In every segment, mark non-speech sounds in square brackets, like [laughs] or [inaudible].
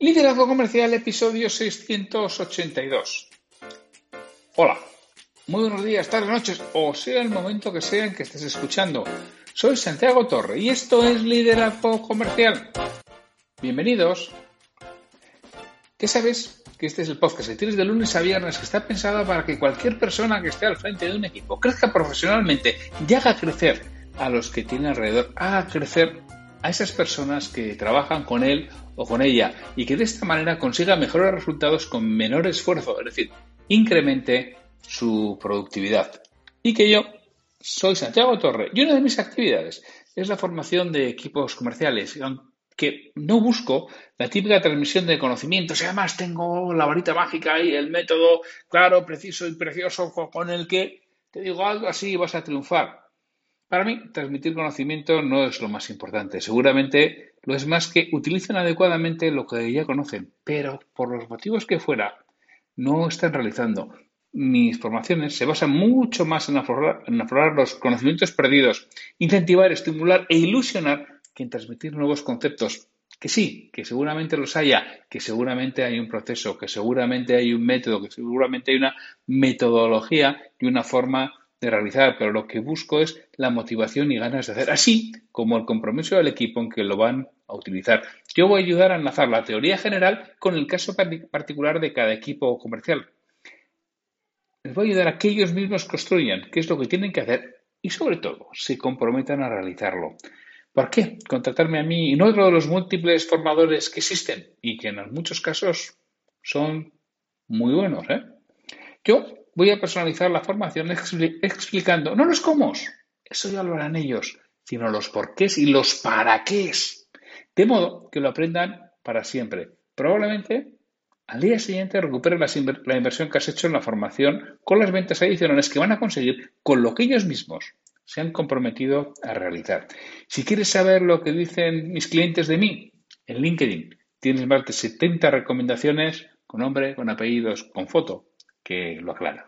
Liderazgo Comercial, episodio 682. Hola, muy buenos días, tardes, noches, o sea el momento que sea en que estés escuchando. Soy Santiago Torre y esto es Liderazgo Comercial. Bienvenidos. ¿Qué sabes? Que este es el podcast que tienes de lunes a viernes que está pensado para que cualquier persona que esté al frente de un equipo crezca profesionalmente y haga crecer a los que tiene alrededor, haga crecer a esas personas que trabajan con él o con ella y que de esta manera consiga mejores resultados con menor esfuerzo, es decir, incremente su productividad. Y que yo soy Santiago Torre y una de mis actividades es la formación de equipos comerciales, aunque no busco la típica transmisión de conocimientos, además tengo la varita mágica y el método claro, preciso y precioso con el que te digo algo así y vas a triunfar. Para mí, transmitir conocimiento no es lo más importante. Seguramente lo es más que utilicen adecuadamente lo que ya conocen, pero por los motivos que fuera, no están realizando. Mis formaciones se basan mucho más en aflorar, en aflorar los conocimientos perdidos, incentivar, estimular e ilusionar que en transmitir nuevos conceptos. Que sí, que seguramente los haya, que seguramente hay un proceso, que seguramente hay un método, que seguramente hay una metodología y una forma de realizar, pero lo que busco es la motivación y ganas de hacer, así como el compromiso del equipo en que lo van a utilizar. Yo voy a ayudar a enlazar la teoría general con el caso particular de cada equipo comercial. Les voy a ayudar a que ellos mismos construyan qué es lo que tienen que hacer y sobre todo se comprometan a realizarlo. ¿Por qué? Contratarme a mí y no otro de los múltiples formadores que existen y que en muchos casos son muy buenos. ¿eh? Yo voy a personalizar la formación explicando no los cómo, eso ya lo harán ellos, sino los porqués y los para qué. De modo que lo aprendan para siempre. Probablemente al día siguiente recuperen la inversión que has hecho en la formación con las ventas adicionales que van a conseguir con lo que ellos mismos se han comprometido a realizar. Si quieres saber lo que dicen mis clientes de mí, en LinkedIn tienes más de 70 recomendaciones con nombre, con apellidos, con foto que lo aclara.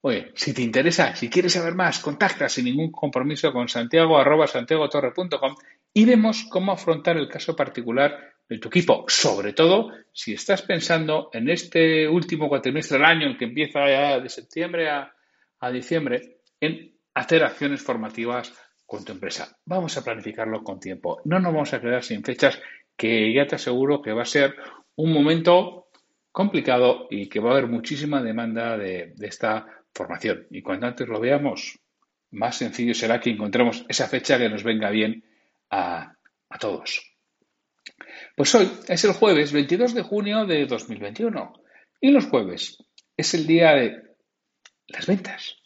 Oye, si te interesa, si quieres saber más, contacta sin ningún compromiso con santiago arroba santiagotorre.com y vemos cómo afrontar el caso particular de tu equipo, sobre todo si estás pensando en este último cuatrimestre del año, que empieza ya de septiembre a, a diciembre, en hacer acciones formativas con tu empresa. Vamos a planificarlo con tiempo. No nos vamos a quedar sin fechas que ya te aseguro que va a ser un momento complicado y que va a haber muchísima demanda de, esta Y cuanto antes lo veamos, más sencillo será que encontremos esa fecha que nos venga bien a, a todos. Pues hoy es el jueves 22 de junio de 2021 y los jueves es el día de las ventas.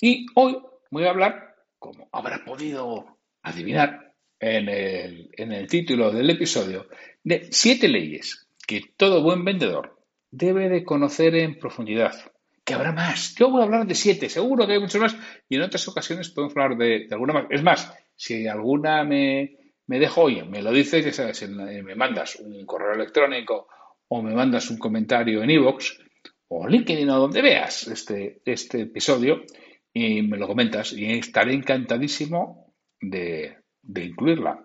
Y hoy voy a hablar, como habrá podido adivinar en el, en el título del episodio, de siete leyes que todo buen vendedor debe de conocer en profundidad. Que habrá más. Yo voy a hablar de siete, seguro que hay muchos más. Y en otras ocasiones podemos hablar de, alguna más. Es más, si alguna me, me dejo, oye, me lo dices, me mandas un correo electrónico o me mandas un comentario en iVoox o LinkedIn o donde veas este, este episodio y me lo comentas y estaré encantadísimo de, de incluirla.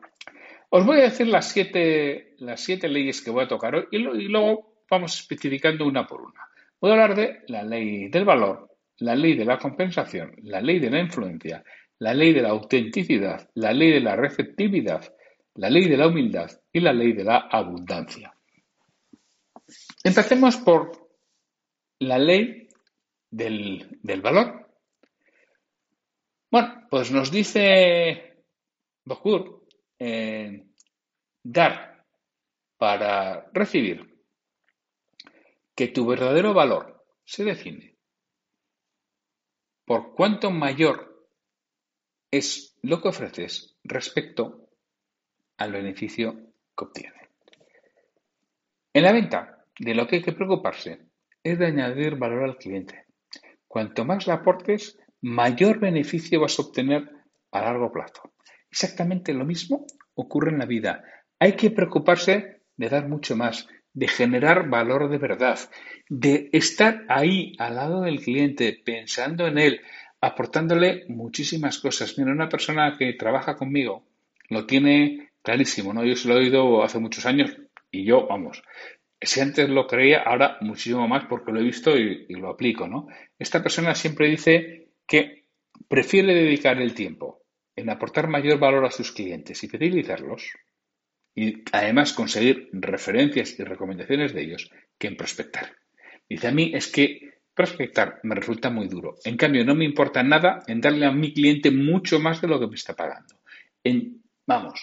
Os voy a decir las siete, las siete leyes que voy a tocar hoy y, luego vamos especificando una por una. Voy a hablar de la ley del valor, la ley de la compensación, la ley de la influencia, la ley de la autenticidad, la ley de la receptividad, la ley de la humildad y la ley de la abundancia. Empecemos por la ley del, valor. Bueno, pues nos dice Bocour dar para recibir, que tu verdadero valor se define por cuánto mayor es lo que ofreces respecto al beneficio que obtiene. En la venta, de lo que hay que preocuparse es de añadir valor al cliente. Cuanto más le aportes, mayor beneficio vas a obtener a largo plazo. Exactamente lo mismo ocurre en la vida. Hay que preocuparse de dar mucho más, de generar valor de verdad, de estar ahí al lado del cliente, pensando en él, aportándole muchísimas cosas. Mira, una persona que trabaja conmigo lo tiene clarísimo, ¿no? Yo se lo he oído hace muchos años y yo, vamos, si antes lo creía, ahora muchísimo más porque lo he visto y, y lo aplico, ¿no? Esta persona siempre dice que prefiere dedicar el tiempo en aportar mayor valor a sus clientes y fidelizarlos y además conseguir referencias y recomendaciones de ellos que en prospectar. Dice a mí es que prospectar me resulta muy duro. En cambio, no me importa nada en darle a mi cliente mucho más de lo que me está pagando. En, vamos,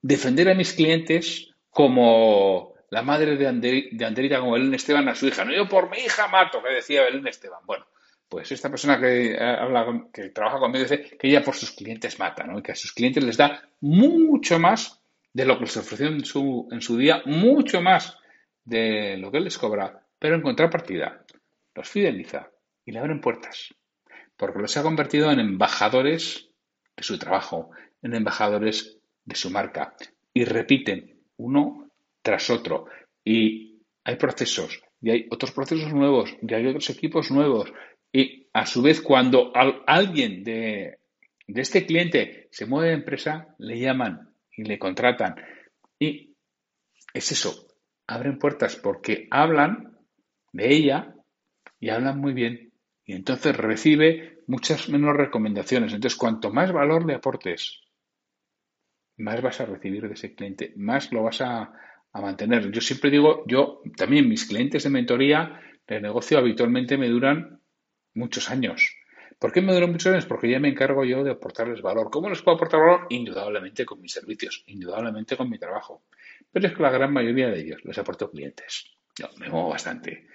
defender a mis clientes como la madre de, Anderita, como Belén Esteban, a su hija. No, yo por mi hija mato, que decía Belén Esteban. Bueno, pues esta persona que habla, que trabaja conmigo dice que ella por sus clientes mata, ¿no? Y que a sus clientes les da mucho más de lo que les ofreció en su, día, mucho más de lo que les cobra, pero en contrapartida los fideliza y le abren puertas, porque los ha convertido en embajadores de su trabajo, en embajadores de su marca, y repiten uno tras otro. Y hay procesos, y hay otros procesos nuevos, y hay otros equipos nuevos. Y a su vez, cuando alguien de, de este cliente se mueve de empresa, le llaman y le contratan. Y es eso, abren puertas porque hablan de ella y hablan muy bien. Y entonces recibe muchas menos recomendaciones. Entonces, cuanto más valor le aportes, más vas a recibir de ese cliente, más lo vas a, a mantener. Yo siempre digo, yo también mis clientes de mentoría de negocio habitualmente me duran muchos años. ¿Por qué me duran muchos años? Porque ya me encargo yo de aportarles valor. ¿Cómo les puedo aportar valor? Indudablemente con mis servicios, indudablemente con mi trabajo. Pero es que la gran mayoría de ellos les aporto clientes. Yo me muevo bastante.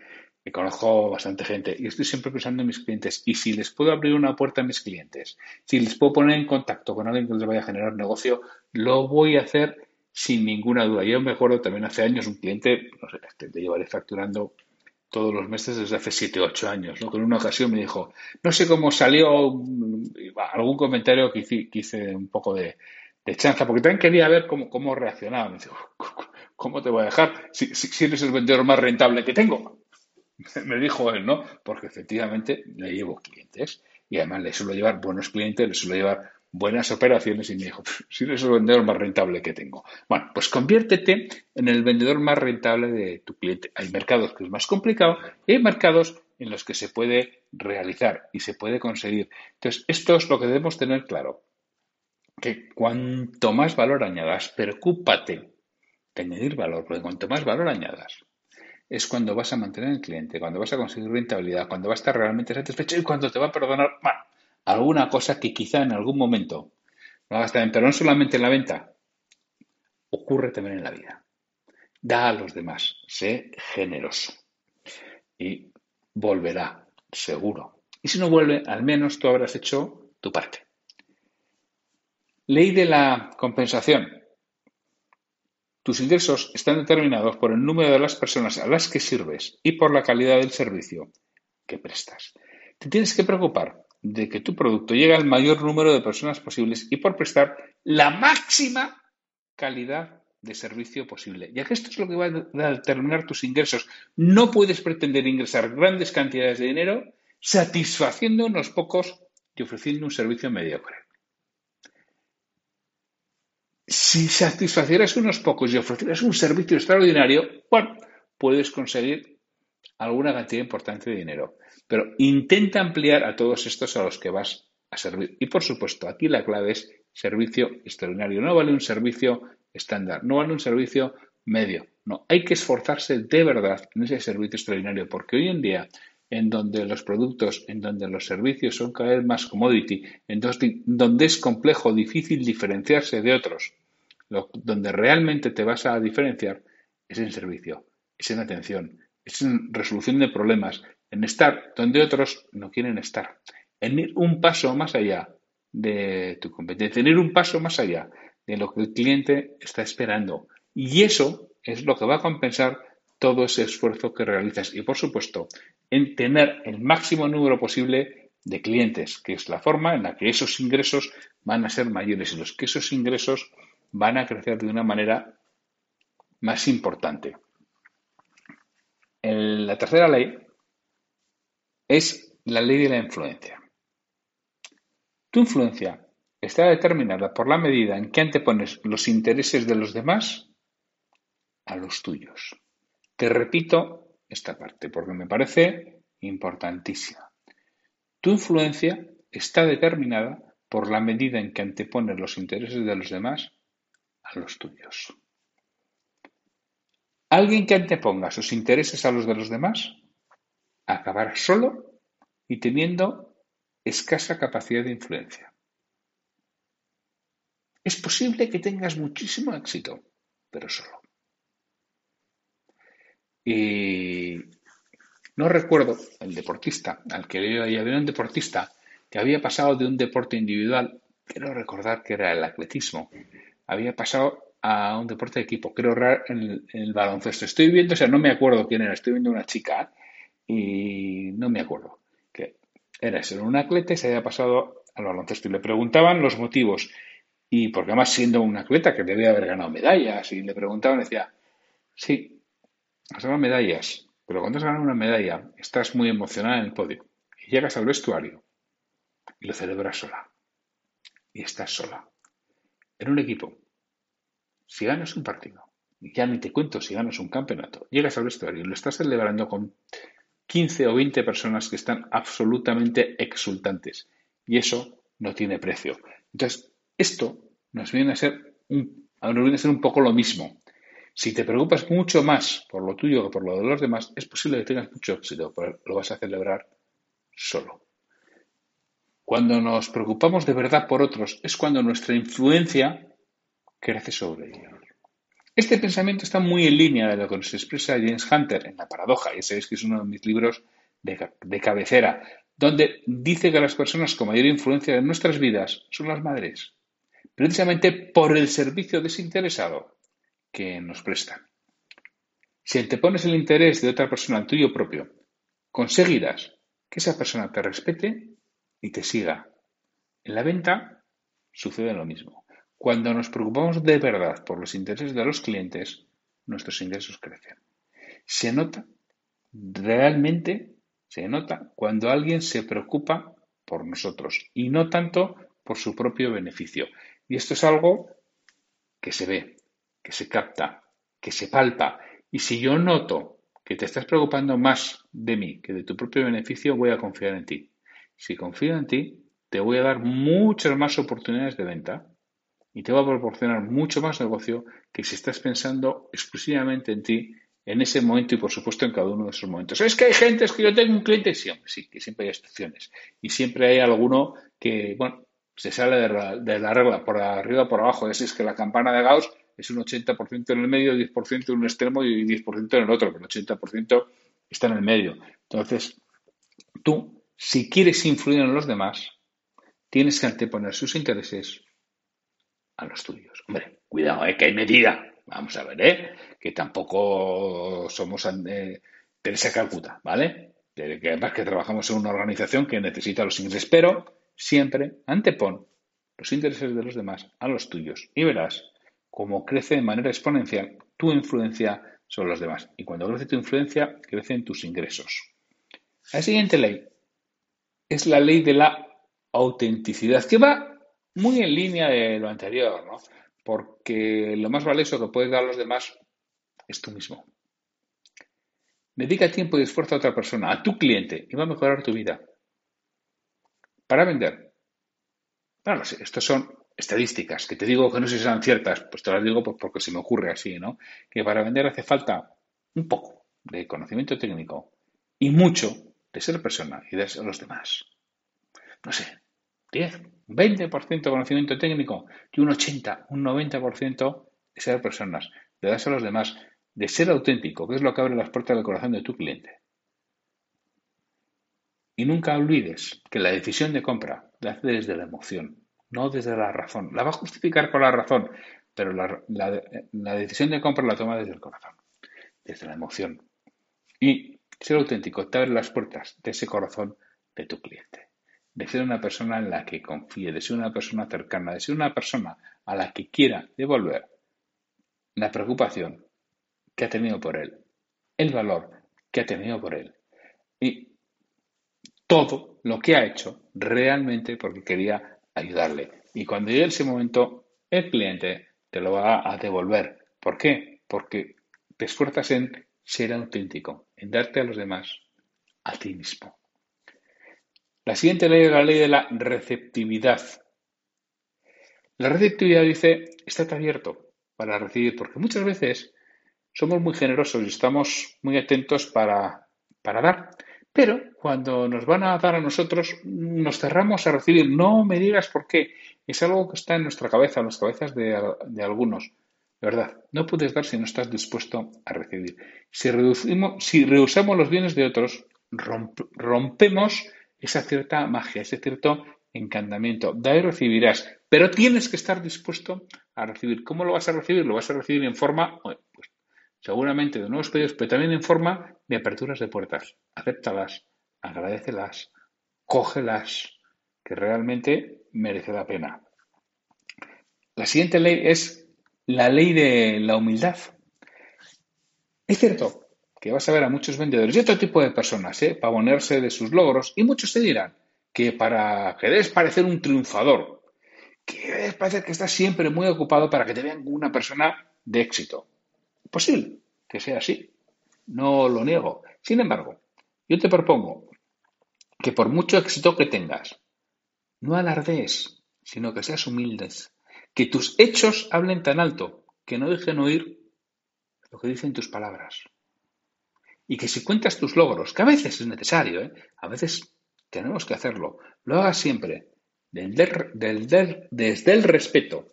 Me conozco bastante gente y estoy siempre pensando en mis clientes. Y si les puedo abrir una puerta a mis clientes, si les puedo poner en contacto con alguien que les vaya a generar negocio, lo voy a hacer sin ninguna duda. Yo me acuerdo también hace años un cliente, no sé, te llevaré facturando todos los meses desde hace 7 o 8 años, ¿no? Con una ocasión me dijo, no sé cómo salió algún comentario que hice, un poco de, chanza, porque también quería ver cómo, reaccionaba. Me dice, ¿cómo te voy a dejar si, si, eres el vendedor más rentable que tengo? [laughs] Me dijo él, ¿no? Porque efectivamente le llevo clientes y además le suelo llevar buenos clientes, le suelo llevar buenas operaciones y me dijo, si eres el vendedor más rentable que tengo. Bueno, pues conviértete en el vendedor más rentable de tu cliente. Hay mercados que es más complicado y hay mercados en los que se puede realizar y se puede conseguir. Entonces, esto es lo que debemos tener claro. Que cuanto más valor añadas, preocúpate de añadir valor, porque cuanto más valor añadas, es cuando vas a mantener el cliente, cuando vas a conseguir rentabilidad, cuando va a estar realmente satisfecho y cuando te va a perdonar. Alguna cosa que quizá en algún momento no hagas también, pero no solamente en la venta, ocurre también en la vida. Da a los demás, sé generoso y volverá, seguro. Y si no vuelve, al menos tú habrás hecho tu parte. Ley de la compensación. Tus ingresos están determinados por el número de las personas a las que sirves y por la calidad del servicio que prestas. Te tienes que preocupar de que tu producto llegue al mayor número de personas posibles y por prestar la máxima calidad de servicio posible. Ya que esto es lo que va a determinar tus ingresos. No puedes pretender ingresar grandes cantidades de dinero satisfaciendo unos pocos y ofreciendo un servicio mediocre. Si satisfacieras unos pocos y ofrecieras un servicio extraordinario, bueno, puedes conseguir alguna cantidad importante de dinero. Pero intenta ampliar a todos estos a los que vas a servir. Y por supuesto, aquí la clave es servicio extraordinario. No vale un servicio estándar, no vale un servicio medio. No, hay que esforzarse de verdad en ese servicio extraordinario, porque hoy en día, en donde los productos, en donde los servicios son cada vez más commodity, en donde es complejo, difícil diferenciarse de otros, donde realmente te vas a diferenciar es en servicio, es en atención, es en resolución de problemas, en estar donde otros no quieren estar, en ir un paso más allá de tu competencia, en ir un paso más allá de lo que el cliente está esperando Y eso es lo que va a compensar todo ese esfuerzo que realizas. Y por supuesto, en tener el máximo número posible de clientes, que es la forma en la que esos ingresos van a ser mayores y los que esos ingresos van a crecer de una manera más importante. La tercera ley es la ley de la influencia. Tu influencia está determinada por la medida en que antepones los intereses de los demás a los tuyos. Te repito esta parte porque me parece importantísima. Tu influencia está determinada por la medida en que antepones los intereses de los demás a los tuyos. Alguien que anteponga sus intereses a los de los demás acabará solo y teniendo escasa capacidad de influencia. Es posible que tengas muchísimo éxito, pero solo. Y no recuerdo el deportista al que le había un deportista que había pasado de un deporte individual, quiero recordar que era el atletismo, había pasado a un deporte de equipo, en el, en el baloncesto. Estoy viendo, o sea, no me acuerdo quién era, estoy viendo una chica y no me acuerdo que era eso, un atleta y se había pasado al baloncesto. Y le preguntaban los motivos. Y porque además siendo un atleta que debía haber ganado medallas y le preguntaban decía, sí, has ganado medallas, pero cuando has ganado una medalla estás muy emocionada en el podio. Y llegas al vestuario y lo celebras sola. Y estás sola. En un equipo. Si ganas un partido, ya ni te cuento si ganas un campeonato, llegas al vestuario y lo estás celebrando con 15 o 20 personas que están absolutamente exultantes. Y eso no tiene precio. Entonces, esto nos viene a ser un, nos viene a ser un poco lo mismo. Si te preocupas mucho más por lo tuyo que por lo de los demás, es posible que tengas mucho éxito, pero lo vas a celebrar solo. Cuando nos preocupamos de verdad por otros, es cuando nuestra influencia crece sobre ellos. Este pensamiento está muy en línea de lo que nos expresa James Hunter en La Paradoja, y sabéis que es uno de mis libros de, cabecera, donde dice que las personas con mayor influencia en nuestras vidas son las madres, precisamente por el servicio desinteresado que nos prestan. Si antepones el interés de otra persona al tuyo propio, conseguirás que esa persona te respete y te siga. En la venta sucede lo mismo. Cuando nos preocupamos de verdad por los intereses de los clientes, nuestros ingresos crecen. Se nota, realmente se nota cuando alguien se preocupa por nosotros y no tanto por su propio beneficio. Y esto es algo que se ve, que se capta, que se palpa. Y si yo noto que te estás preocupando más de mí que de tu propio beneficio, voy a confiar en ti. Si confío en ti, te voy a dar muchas más oportunidades de venta y te va a proporcionar mucho más negocio que si estás pensando exclusivamente en ti en ese momento y por supuesto en cada uno de esos momentos. Es que hay gente, es que yo tengo un cliente, siempre, sí, que siempre hay excepciones. Y siempre hay alguno que, bueno, se sale de la, regla por arriba por abajo. Es, es que la campana de Gauss es un 80% en el medio, 10% en un extremo y 10% en el otro, pero el 80% está en el medio. Entonces, tú, si quieres influir en los demás, tienes que anteponer sus intereses a los tuyos. Hombre, cuidado, ¿eh? que hay medida. Vamos a ver, ¿eh? que tampoco somos eh, Teresa Calcuta, ¿vale? Que además que trabajamos en una organización que necesita los ingresos, pero siempre antepon los intereses de los demás a los tuyos y verás cómo crece de manera exponencial tu influencia sobre los demás. Y cuando crece tu influencia, crecen tus ingresos. La siguiente ley es la ley de la autenticidad, que va muy en línea de lo anterior, ¿no? Porque lo más valioso que puedes dar a los demás es tú mismo. Dedica tiempo y esfuerzo a otra persona, a tu cliente, y va a mejorar tu vida. Para vender. Bueno, estos son estadísticas, que te digo que no sé si son ciertas, pues te las digo pues porque se me ocurre así, ¿no? Que para vender hace falta un poco de conocimiento técnico y mucho de ser persona y de a los demás. No sé, 10, 20% de conocimiento técnico y un 80, un 90% de ser personas, de darse a los demás, de ser auténtico, que es lo que abre las puertas del corazón de tu cliente. Y nunca olvides que la decisión de compra la hace desde la emoción, no desde la razón. La va a justificar con la razón, pero la, decisión de compra la toma desde el corazón, desde la emoción. Y ser auténtico te abre las puertas de ese corazón de tu cliente. De ser una persona en la que confíe, de ser una persona cercana, de ser una persona a la que quiera devolver la preocupación que ha tenido por él, el valor que ha tenido por él y todo lo que ha hecho realmente porque quería ayudarle. Y cuando llegue ese momento, el cliente te lo va a devolver. ¿Por qué? Porque te esfuerzas en ser auténtico, en darte a los demás, a ti mismo. La siguiente ley es la ley de la receptividad. La receptividad dice, estate abierto para recibir, porque muchas veces somos muy generosos y estamos muy atentos para, para dar, pero cuando nos van a dar a nosotros, nos cerramos a recibir. No me digas por qué. Es algo que está en nuestra cabeza, en las cabezas de, algunos. De verdad, no puedes dar si no estás dispuesto a recibir. Si, reducimos, si rehusamos los bienes de otros, rompemos esa cierta magia, ese cierto encantamiento. Da y recibirás, pero tienes que estar dispuesto a recibir. ¿Cómo lo vas a recibir? Lo vas a recibir en forma, pues, seguramente de nuevos pedidos, pero también en forma de aperturas de puertas. Acéptalas, agradecelas, cógelas, que realmente merece la pena. La siguiente ley es la ley de la humildad. Es cierto que vas a ver a muchos vendedores y otro tipo de personas ¿eh? pavonearse de sus logros y muchos te dirán que para que debes parecer un triunfador, que debes parecer que estás siempre muy ocupado para que te vean una persona de éxito. Posible que sea así, no lo niego. Sin embargo, yo te propongo que por mucho éxito que tengas, no alardees, sino que seas humildes, que tus hechos hablen tan alto que no dejen oír lo que dicen tus palabras. Y que si cuentas tus logros, que a veces es necesario, ¿eh? a veces tenemos que hacerlo, lo hagas siempre desde el respeto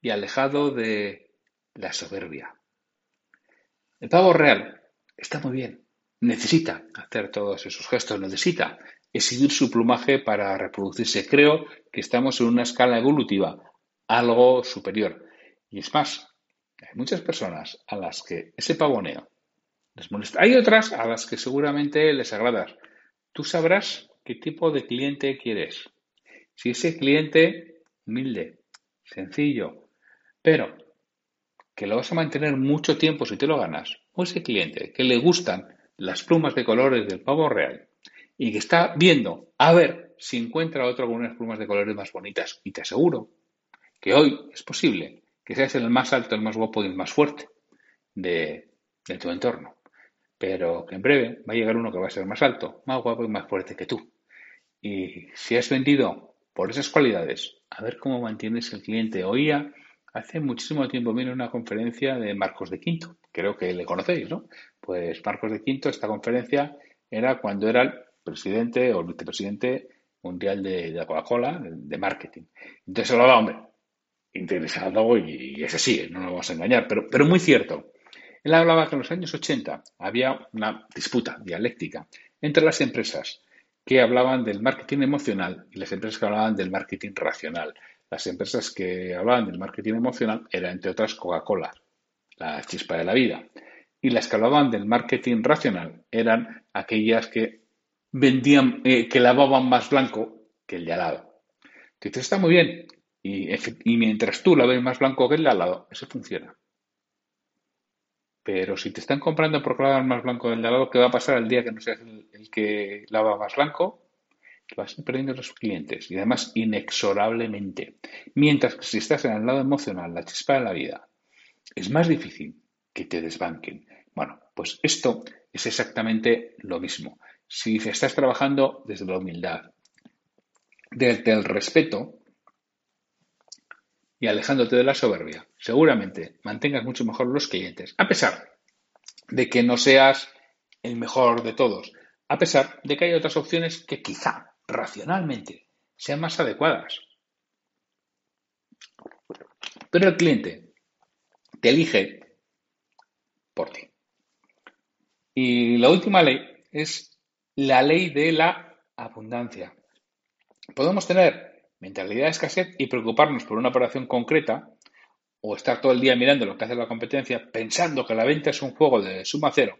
y alejado de la soberbia. El pavo real está muy bien, necesita hacer todos esos gestos, necesita exhibir su plumaje para reproducirse. Creo que estamos en una escala evolutiva algo superior. Y es más, hay muchas personas a las que ese pavoneo Hay otras a las que seguramente les agradas. Tú sabrás qué tipo de cliente quieres. Si ese cliente humilde, sencillo, pero que lo vas a mantener mucho tiempo si te lo ganas, o ese cliente que le gustan las plumas de colores del pavo real y que está viendo a ver si encuentra otro con unas plumas de colores más bonitas, y te aseguro que hoy es posible que seas el más alto, el más guapo y el más fuerte de, de tu entorno, pero que en breve va a llegar uno que va a ser más alto, más guapo y más fuerte que tú. Y si has vendido por esas cualidades, a ver cómo mantienes el cliente. Oía Hace muchísimo tiempo vino una conferencia de Marcos de Quinto, creo que le conocéis, ¿no? Pues Marcos de Quinto, esta conferencia era cuando era el presidente o vicepresidente mundial de, la Coca-Cola, de, marketing. Entonces hablaba, hombre, interesado y, es así, no nos vamos a engañar, pero, pero muy cierto. Él hablaba que en los años 80 había una disputa dialéctica entre las empresas que hablaban del marketing emocional y las empresas que hablaban del marketing racional. Las empresas que hablaban del marketing emocional eran, entre otras, Coca-Cola, la chispa de la vida. Y las que hablaban del marketing racional eran aquellas que vendían, eh, que lavaban más blanco que el de al lado. Te está muy bien. Y, y mientras tú la ves más blanco que el de al lado, eso funciona. Pero si te están comprando por lavar más blanco que el de lado, ¿qué va a pasar el día que no seas el que lava más blanco? vas perdiendo los clientes y además inexorablemente. Mientras que si estás en el lado emocional, la chispa de la vida, es más difícil que te desbanquen. Bueno, pues esto es exactamente lo mismo. Si estás trabajando desde la humildad, desde el respeto y alejándote de la soberbia, seguramente mantengas mucho mejor los clientes, a pesar de que no seas el mejor de todos, a pesar de que hay otras opciones que quizá racionalmente sean más adecuadas. Pero el cliente te elige por ti. Y la última ley es la ley de la abundancia. Podemos tener mentalidad de escasez y preocuparnos por una operación concreta o estar todo el día mirando lo que hace la competencia, pensando que la venta es un juego de suma cero,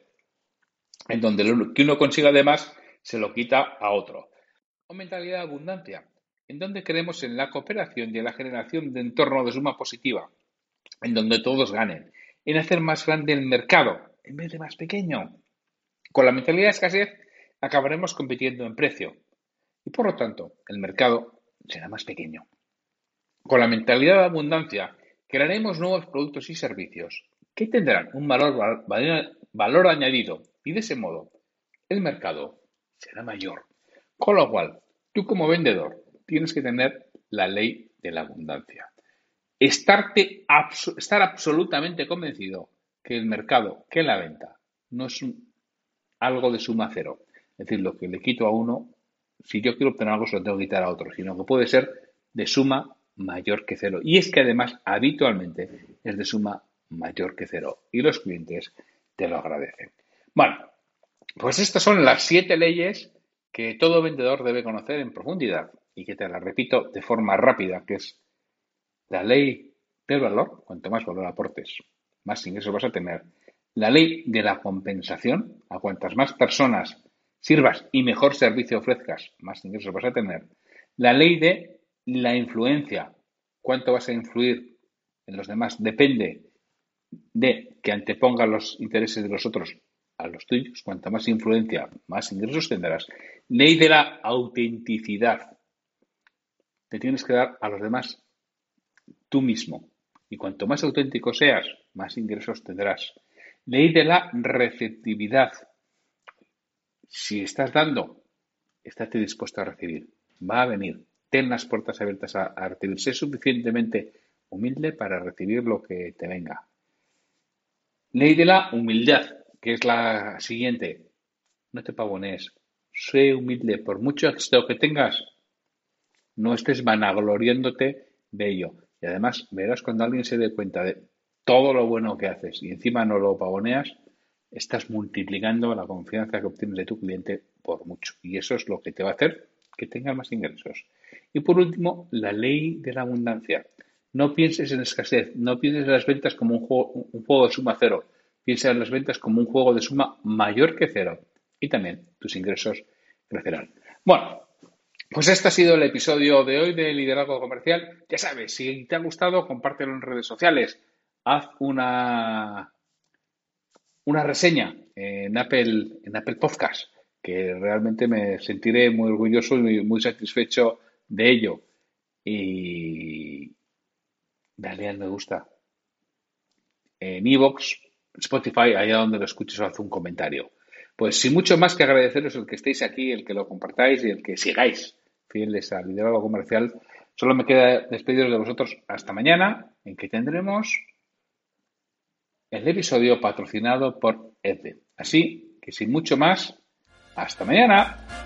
en donde lo que uno consiga de más se lo quita a otro. O mentalidad de abundancia, en donde creemos en la cooperación y en la generación de entorno de suma positiva, en donde todos ganen, en hacer más grande el mercado en vez de más pequeño. Con la mentalidad de escasez acabaremos compitiendo en precio y por lo tanto el mercado será más pequeño. Con la mentalidad de abundancia crearemos nuevos productos y servicios que tendrán un valor, valor añadido y de ese modo el mercado será mayor. Con lo cual, tú como vendedor tienes que tener la ley de la abundancia. Estarte, estar absolutamente convencido que el mercado, que la venta, no es algo de suma cero. Es decir, lo que le quito a uno, si yo quiero obtener algo, se lo tengo que quitar a otro, sino que puede ser de suma mayor que cero. Y es que además, habitualmente, es de suma mayor que cero. Y los clientes te lo agradecen. Bueno, pues estas son las siete leyes que todo vendedor debe conocer en profundidad y que te las repito de forma rápida, que es la ley del valor, cuanto más valor aportes, más ingresos vas a tener. La ley de la compensación, a cuantas más personas sirvas y mejor servicio ofrezcas, más ingresos vas a tener. La ley de la influencia, cuánto vas a influir en los demás, depende de que anteponga los intereses de los otros a los tuyos. Cuanta más influencia, más ingresos tendrás. Ley de la autenticidad. Te tienes que dar a los demás tú mismo. Y cuanto más auténtico seas, más ingresos tendrás. Ley de la receptividad. Si estás dando, estate dispuesto a recibir. Va a venir. Ten las puertas abiertas a, recibir. Sé suficientemente humilde para recibir lo que te venga. Ley de la humildad, que es la siguiente. No te pavones. Sé humilde. Por mucho éxito que tengas, no estés vanagloriándote de ello. Y además verás cuando alguien se dé cuenta de todo lo bueno que haces y encima no lo pavoneas, estás multiplicando la confianza que obtienes de tu cliente por mucho. Y eso es lo que te va a hacer que tengas más ingresos. Y por último, la ley de la abundancia. No pienses en escasez, no pienses en las ventas como un juego, un juego de suma cero. Piensa en las ventas como un juego de suma mayor que cero. Y también tus ingresos crecerán. Bueno, pues este ha sido el episodio de hoy de Liderazgo Comercial. Ya sabes, si te ha gustado, compártelo en redes sociales. Haz una, una reseña en Apple, en Apple Podcast, que realmente me sentiré muy orgulloso y muy satisfecho de ello. Y dale al me gusta. En Evox, Spotify, allá donde lo escuches, haz un comentario. Pues sin mucho más que agradeceros el que estéis aquí, el que lo compartáis y el que sigáis fieles al liderazgo comercial, solo me queda despediros de vosotros hasta mañana, en que tendremos el episodio patrocinado por EDE. Así que sin mucho más, hasta mañana.